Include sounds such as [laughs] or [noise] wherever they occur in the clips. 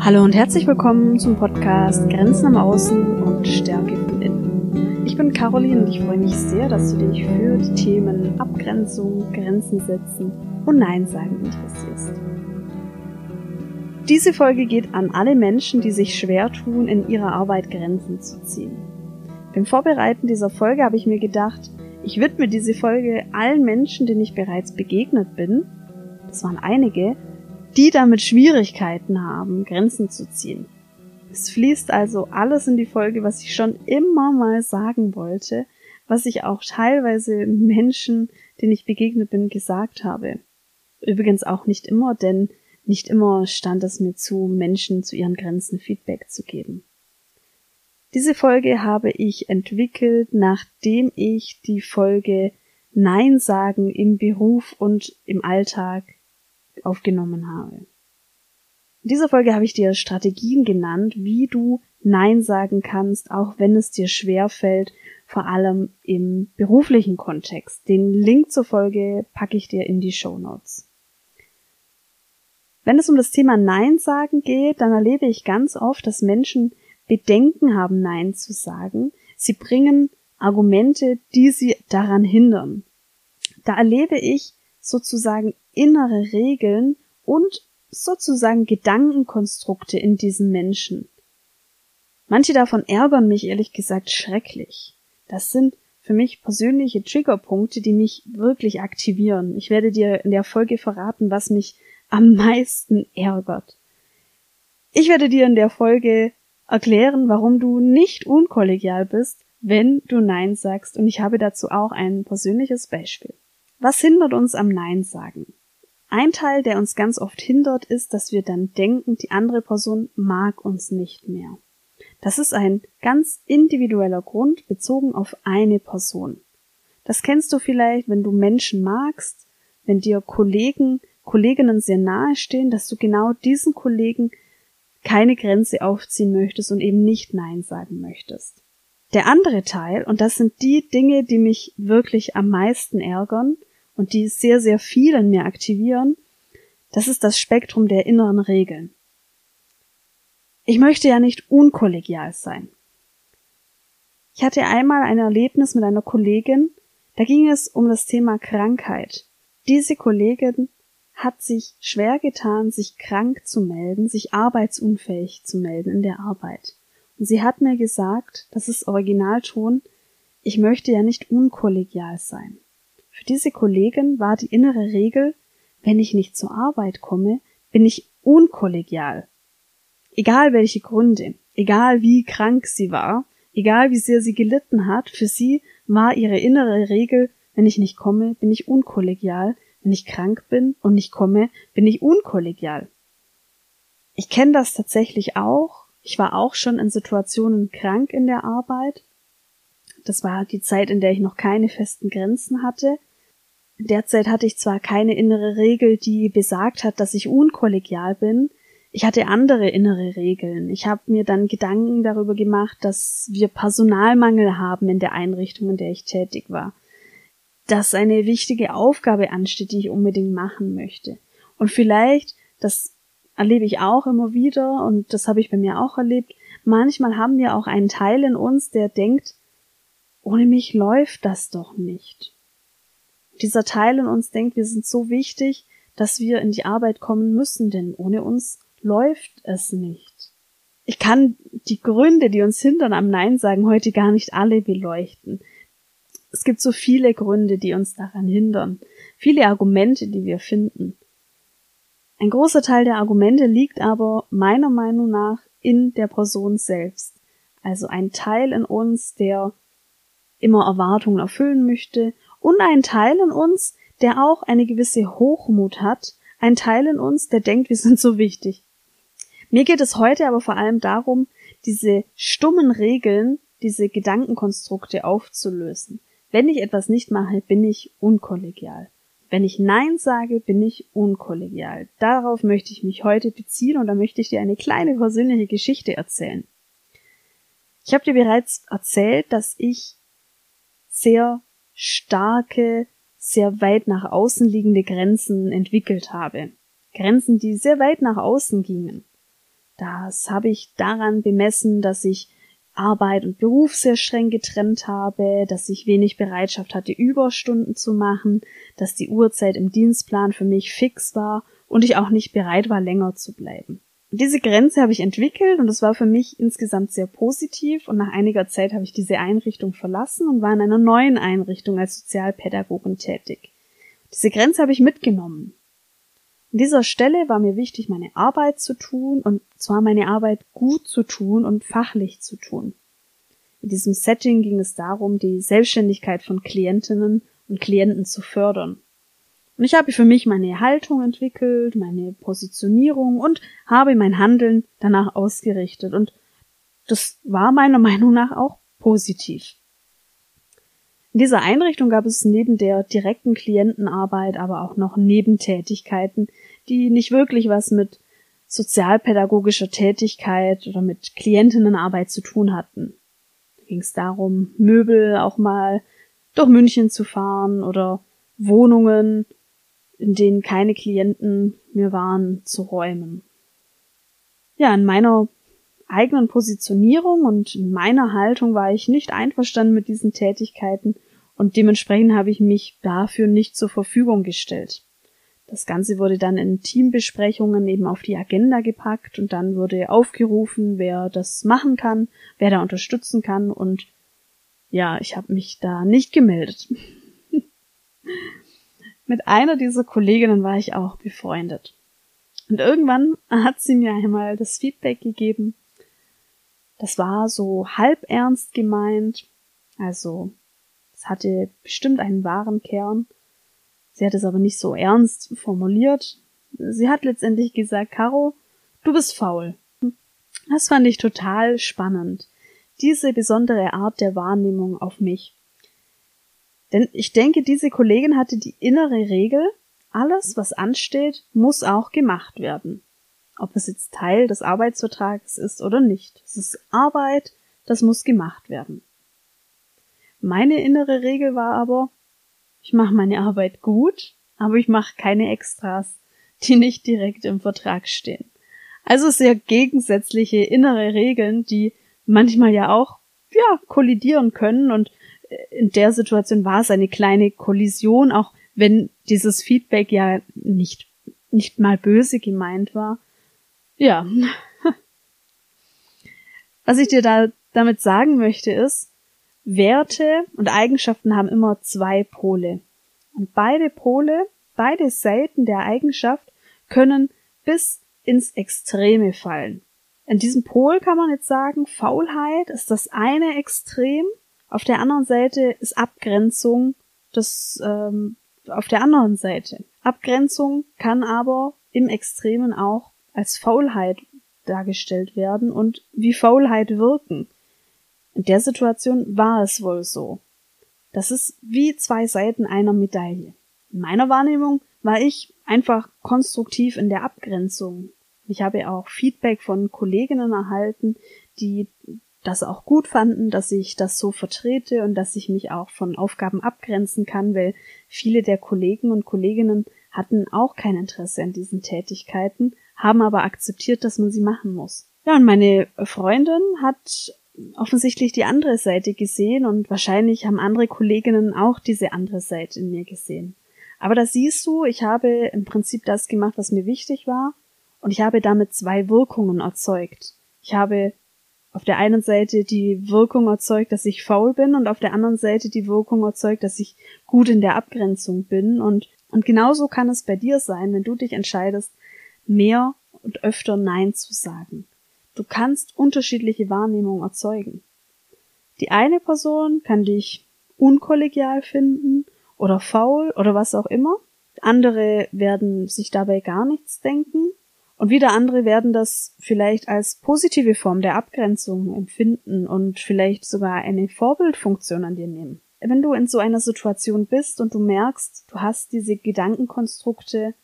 Hallo und herzlich willkommen zum Podcast Grenzen am Außen und Stärke von innen. Ich bin Caroline und ich freue mich sehr, dass du dich für die Themen Abgrenzung, Grenzen setzen und Nein sagen interessierst. Diese Folge geht an alle Menschen, die sich schwer tun, in ihrer Arbeit Grenzen zu ziehen. Beim Vorbereiten dieser Folge habe ich mir gedacht, ich widme diese Folge allen Menschen, denen ich bereits begegnet bin. Das waren einige, die damit Schwierigkeiten haben, Grenzen zu ziehen. Es fließt also alles in die Folge, was ich schon immer mal sagen wollte, was ich auch teilweise Menschen, denen ich begegnet bin, gesagt habe. Übrigens auch nicht immer, denn nicht immer stand es mir zu, Menschen zu ihren Grenzen Feedback zu geben. Diese Folge habe ich entwickelt, nachdem ich die Folge Nein sagen im Beruf und im Alltag aufgenommen habe. In dieser Folge habe ich dir Strategien genannt, wie du Nein sagen kannst, auch wenn es dir schwer fällt, vor allem im beruflichen Kontext. Den Link zur Folge packe ich dir in die Show Notes. Wenn es um das Thema Nein sagen geht, dann erlebe ich ganz oft, dass Menschen Bedenken haben, Nein zu sagen. Sie bringen Argumente, die sie daran hindern. Da erlebe ich sozusagen innere Regeln und sozusagen Gedankenkonstrukte in diesen Menschen. Manche davon ärgern mich ehrlich gesagt schrecklich. Das sind für mich persönliche Triggerpunkte, die mich wirklich aktivieren. Ich werde dir in der Folge verraten, was mich am meisten ärgert. Ich werde dir in der Folge erklären, warum du nicht unkollegial bist, wenn du Nein sagst, und ich habe dazu auch ein persönliches Beispiel. Was hindert uns am Nein sagen? Ein Teil, der uns ganz oft hindert, ist, dass wir dann denken, die andere Person mag uns nicht mehr. Das ist ein ganz individueller Grund bezogen auf eine Person. Das kennst du vielleicht, wenn du Menschen magst, wenn dir Kollegen, Kolleginnen sehr nahe stehen, dass du genau diesen Kollegen keine Grenze aufziehen möchtest und eben nicht Nein sagen möchtest. Der andere Teil, und das sind die Dinge, die mich wirklich am meisten ärgern, und die sehr, sehr viel in mir aktivieren, das ist das Spektrum der inneren Regeln. Ich möchte ja nicht unkollegial sein. Ich hatte einmal ein Erlebnis mit einer Kollegin, da ging es um das Thema Krankheit. Diese Kollegin hat sich schwer getan, sich krank zu melden, sich arbeitsunfähig zu melden in der Arbeit. Und sie hat mir gesagt, das ist Originalton, ich möchte ja nicht unkollegial sein. Für diese Kollegin war die innere Regel, wenn ich nicht zur Arbeit komme, bin ich unkollegial. Egal welche Gründe, egal wie krank sie war, egal wie sehr sie gelitten hat, für sie war ihre innere Regel, wenn ich nicht komme, bin ich unkollegial, wenn ich krank bin und nicht komme, bin ich unkollegial. Ich kenne das tatsächlich auch. Ich war auch schon in Situationen krank in der Arbeit. Das war die Zeit, in der ich noch keine festen Grenzen hatte. Derzeit hatte ich zwar keine innere Regel, die besagt hat, dass ich unkollegial bin, ich hatte andere innere Regeln. Ich habe mir dann Gedanken darüber gemacht, dass wir Personalmangel haben in der Einrichtung, in der ich tätig war. Dass eine wichtige Aufgabe ansteht, die ich unbedingt machen möchte. Und vielleicht, das erlebe ich auch immer wieder und das habe ich bei mir auch erlebt, manchmal haben wir auch einen Teil in uns, der denkt, ohne mich läuft das doch nicht dieser Teil in uns denkt, wir sind so wichtig, dass wir in die Arbeit kommen müssen, denn ohne uns läuft es nicht. Ich kann die Gründe, die uns hindern am Nein sagen, heute gar nicht alle beleuchten. Es gibt so viele Gründe, die uns daran hindern, viele Argumente, die wir finden. Ein großer Teil der Argumente liegt aber meiner Meinung nach in der Person selbst. Also ein Teil in uns, der immer Erwartungen erfüllen möchte und ein Teil in uns, der auch eine gewisse Hochmut hat, ein Teil in uns, der denkt, wir sind so wichtig. Mir geht es heute aber vor allem darum, diese stummen Regeln, diese Gedankenkonstrukte aufzulösen. Wenn ich etwas nicht mache, bin ich unkollegial. Wenn ich Nein sage, bin ich unkollegial. Darauf möchte ich mich heute beziehen und da möchte ich dir eine kleine persönliche Geschichte erzählen. Ich habe dir bereits erzählt, dass ich sehr starke, sehr weit nach außen liegende Grenzen entwickelt habe. Grenzen, die sehr weit nach außen gingen. Das habe ich daran bemessen, dass ich Arbeit und Beruf sehr streng getrennt habe, dass ich wenig Bereitschaft hatte, Überstunden zu machen, dass die Uhrzeit im Dienstplan für mich fix war und ich auch nicht bereit war, länger zu bleiben. Und diese Grenze habe ich entwickelt und das war für mich insgesamt sehr positiv und nach einiger Zeit habe ich diese Einrichtung verlassen und war in einer neuen Einrichtung als Sozialpädagogin tätig. Diese Grenze habe ich mitgenommen. An dieser Stelle war mir wichtig, meine Arbeit zu tun und zwar meine Arbeit gut zu tun und fachlich zu tun. In diesem Setting ging es darum, die Selbstständigkeit von Klientinnen und Klienten zu fördern. Und ich habe für mich meine Haltung entwickelt, meine Positionierung und habe mein Handeln danach ausgerichtet. Und das war meiner Meinung nach auch positiv. In dieser Einrichtung gab es neben der direkten Klientenarbeit aber auch noch Nebentätigkeiten, die nicht wirklich was mit sozialpädagogischer Tätigkeit oder mit Klientinnenarbeit zu tun hatten. Da ging es darum, Möbel auch mal durch München zu fahren oder Wohnungen in denen keine Klienten mehr waren, zu räumen. Ja, in meiner eigenen Positionierung und in meiner Haltung war ich nicht einverstanden mit diesen Tätigkeiten und dementsprechend habe ich mich dafür nicht zur Verfügung gestellt. Das Ganze wurde dann in Teambesprechungen eben auf die Agenda gepackt und dann wurde aufgerufen, wer das machen kann, wer da unterstützen kann und ja, ich habe mich da nicht gemeldet. [laughs] Mit einer dieser Kolleginnen war ich auch befreundet. Und irgendwann hat sie mir einmal das Feedback gegeben. Das war so halb ernst gemeint. Also, es hatte bestimmt einen wahren Kern. Sie hat es aber nicht so ernst formuliert. Sie hat letztendlich gesagt, Caro, du bist faul. Das fand ich total spannend. Diese besondere Art der Wahrnehmung auf mich. Denn ich denke, diese Kollegin hatte die innere Regel, alles, was ansteht, muss auch gemacht werden. Ob es jetzt Teil des Arbeitsvertrags ist oder nicht. Es ist Arbeit, das muss gemacht werden. Meine innere Regel war aber, ich mache meine Arbeit gut, aber ich mache keine Extras, die nicht direkt im Vertrag stehen. Also sehr gegensätzliche innere Regeln, die manchmal ja auch ja kollidieren können und in der Situation war es eine kleine Kollision, auch wenn dieses Feedback ja nicht, nicht mal böse gemeint war. Ja. [laughs] Was ich dir da damit sagen möchte ist, Werte und Eigenschaften haben immer zwei Pole. Und beide Pole, beide Seiten der Eigenschaft können bis ins Extreme fallen. In diesem Pol kann man jetzt sagen, Faulheit ist das eine Extrem auf der anderen Seite ist Abgrenzung das ähm, auf der anderen Seite. Abgrenzung kann aber im Extremen auch als Faulheit dargestellt werden und wie Faulheit wirken. In der Situation war es wohl so. Das ist wie zwei Seiten einer Medaille. In meiner Wahrnehmung war ich einfach konstruktiv in der Abgrenzung. Ich habe auch Feedback von Kolleginnen erhalten, die das auch gut fanden, dass ich das so vertrete und dass ich mich auch von Aufgaben abgrenzen kann, weil viele der Kollegen und Kolleginnen hatten auch kein Interesse an diesen Tätigkeiten, haben aber akzeptiert, dass man sie machen muss. Ja, und meine Freundin hat offensichtlich die andere Seite gesehen und wahrscheinlich haben andere Kolleginnen auch diese andere Seite in mir gesehen. Aber da siehst du, ich habe im Prinzip das gemacht, was mir wichtig war und ich habe damit zwei Wirkungen erzeugt. Ich habe auf der einen Seite die Wirkung erzeugt, dass ich faul bin und auf der anderen Seite die Wirkung erzeugt, dass ich gut in der Abgrenzung bin und und genauso kann es bei dir sein, wenn du dich entscheidest, mehr und öfter Nein zu sagen. Du kannst unterschiedliche Wahrnehmungen erzeugen. Die eine Person kann dich unkollegial finden oder faul oder was auch immer. Andere werden sich dabei gar nichts denken und wieder andere werden das vielleicht als positive Form der Abgrenzung empfinden und vielleicht sogar eine Vorbildfunktion an dir nehmen. Wenn du in so einer Situation bist und du merkst, du hast diese Gedankenkonstrukte,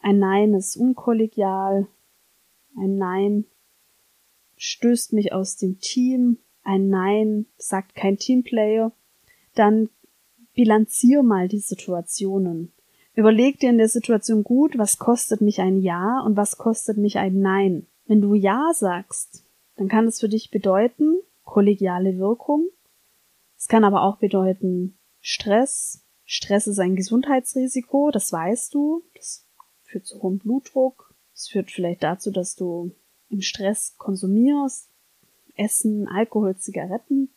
ein Nein ist unkollegial, ein Nein stößt mich aus dem Team, ein Nein sagt kein Teamplayer, dann bilanzier mal die Situationen. Überleg dir in der Situation gut, was kostet mich ein Ja und was kostet mich ein Nein. Wenn du Ja sagst, dann kann es für dich bedeuten, kollegiale Wirkung. Es kann aber auch bedeuten Stress. Stress ist ein Gesundheitsrisiko, das weißt du. Das führt zu hohem Blutdruck. Es führt vielleicht dazu, dass du im Stress konsumierst. Essen, Alkohol, Zigaretten.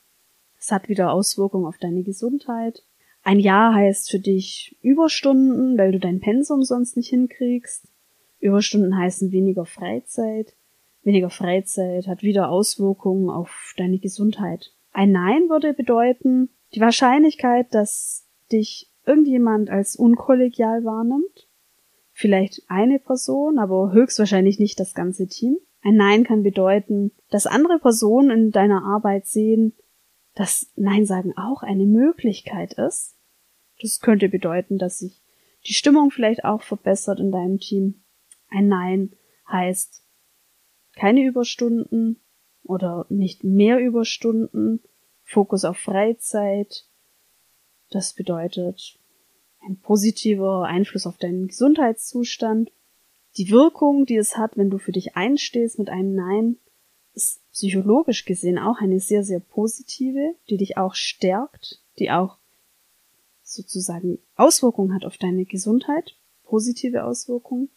Es hat wieder Auswirkungen auf deine Gesundheit. Ein Jahr heißt für dich Überstunden, weil du dein Pensum sonst nicht hinkriegst. Überstunden heißen weniger Freizeit. Weniger Freizeit hat wieder Auswirkungen auf deine Gesundheit. Ein Nein würde bedeuten, die Wahrscheinlichkeit, dass dich irgendjemand als unkollegial wahrnimmt, vielleicht eine Person, aber höchstwahrscheinlich nicht das ganze Team. Ein Nein kann bedeuten, dass andere Personen in deiner Arbeit sehen, dass Nein sagen auch eine Möglichkeit ist. Das könnte bedeuten, dass sich die Stimmung vielleicht auch verbessert in deinem Team. Ein Nein heißt keine Überstunden oder nicht mehr Überstunden, Fokus auf Freizeit. Das bedeutet ein positiver Einfluss auf deinen Gesundheitszustand. Die Wirkung, die es hat, wenn du für dich einstehst mit einem Nein, ist psychologisch gesehen auch eine sehr, sehr positive, die dich auch stärkt, die auch sozusagen Auswirkungen hat auf deine Gesundheit, positive Auswirkungen.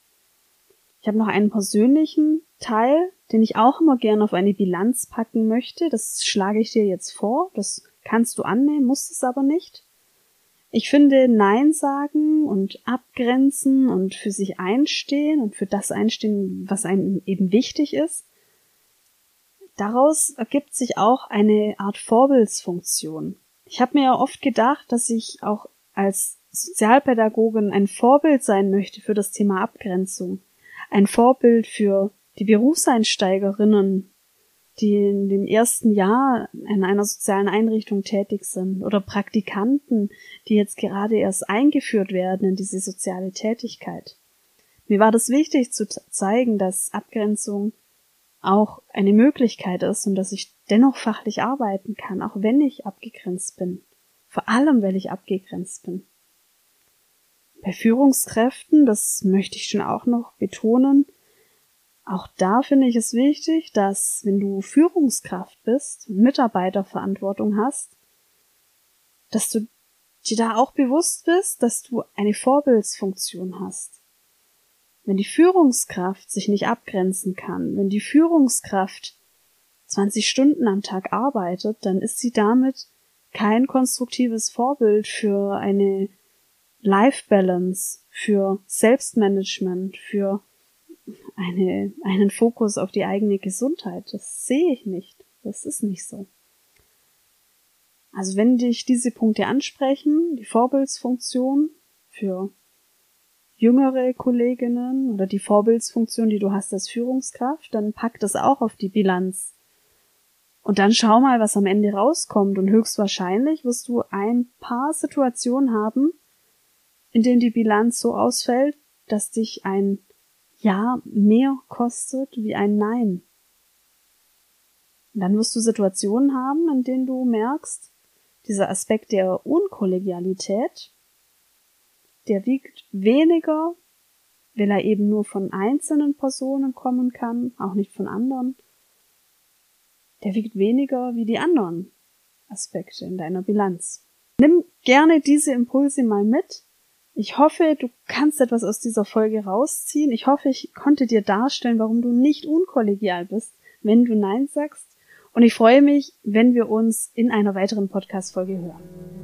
Ich habe noch einen persönlichen Teil, den ich auch immer gerne auf eine Bilanz packen möchte. Das schlage ich dir jetzt vor. Das kannst du annehmen, musst es aber nicht. Ich finde, Nein sagen und abgrenzen und für sich einstehen und für das einstehen, was einem eben wichtig ist, daraus ergibt sich auch eine Art Vorbildsfunktion. Ich habe mir ja oft gedacht, dass ich auch als Sozialpädagogin ein Vorbild sein möchte für das Thema Abgrenzung. Ein Vorbild für die Berufseinsteigerinnen, die in dem ersten Jahr in einer sozialen Einrichtung tätig sind oder Praktikanten, die jetzt gerade erst eingeführt werden in diese soziale Tätigkeit. Mir war das wichtig zu zeigen, dass Abgrenzung auch eine Möglichkeit ist und dass ich dennoch fachlich arbeiten kann, auch wenn ich abgegrenzt bin. Vor allem, weil ich abgegrenzt bin. Bei Führungskräften, das möchte ich schon auch noch betonen, auch da finde ich es wichtig, dass wenn du Führungskraft bist, Mitarbeiterverantwortung hast, dass du dir da auch bewusst bist, dass du eine Vorbildsfunktion hast. Wenn die Führungskraft sich nicht abgrenzen kann, wenn die Führungskraft 20 Stunden am Tag arbeitet, dann ist sie damit kein konstruktives Vorbild für eine Life Balance, für Selbstmanagement, für eine, einen Fokus auf die eigene Gesundheit. Das sehe ich nicht. Das ist nicht so. Also wenn dich diese Punkte ansprechen, die Vorbildsfunktion für jüngere Kolleginnen oder die Vorbildsfunktion, die du hast als Führungskraft, dann pack das auch auf die Bilanz. Und dann schau mal, was am Ende rauskommt. Und höchstwahrscheinlich wirst du ein paar Situationen haben, in denen die Bilanz so ausfällt, dass dich ein ja mehr kostet wie ein Nein. Dann wirst du Situationen haben, in denen du merkst, dieser Aspekt der Unkollegialität, der wiegt weniger, weil er eben nur von einzelnen Personen kommen kann, auch nicht von anderen. Der wiegt weniger wie die anderen Aspekte in deiner Bilanz. Nimm gerne diese Impulse mal mit ich hoffe, du kannst etwas aus dieser Folge rausziehen. Ich hoffe, ich konnte dir darstellen, warum du nicht unkollegial bist, wenn du Nein sagst. Und ich freue mich, wenn wir uns in einer weiteren Podcast-Folge hören.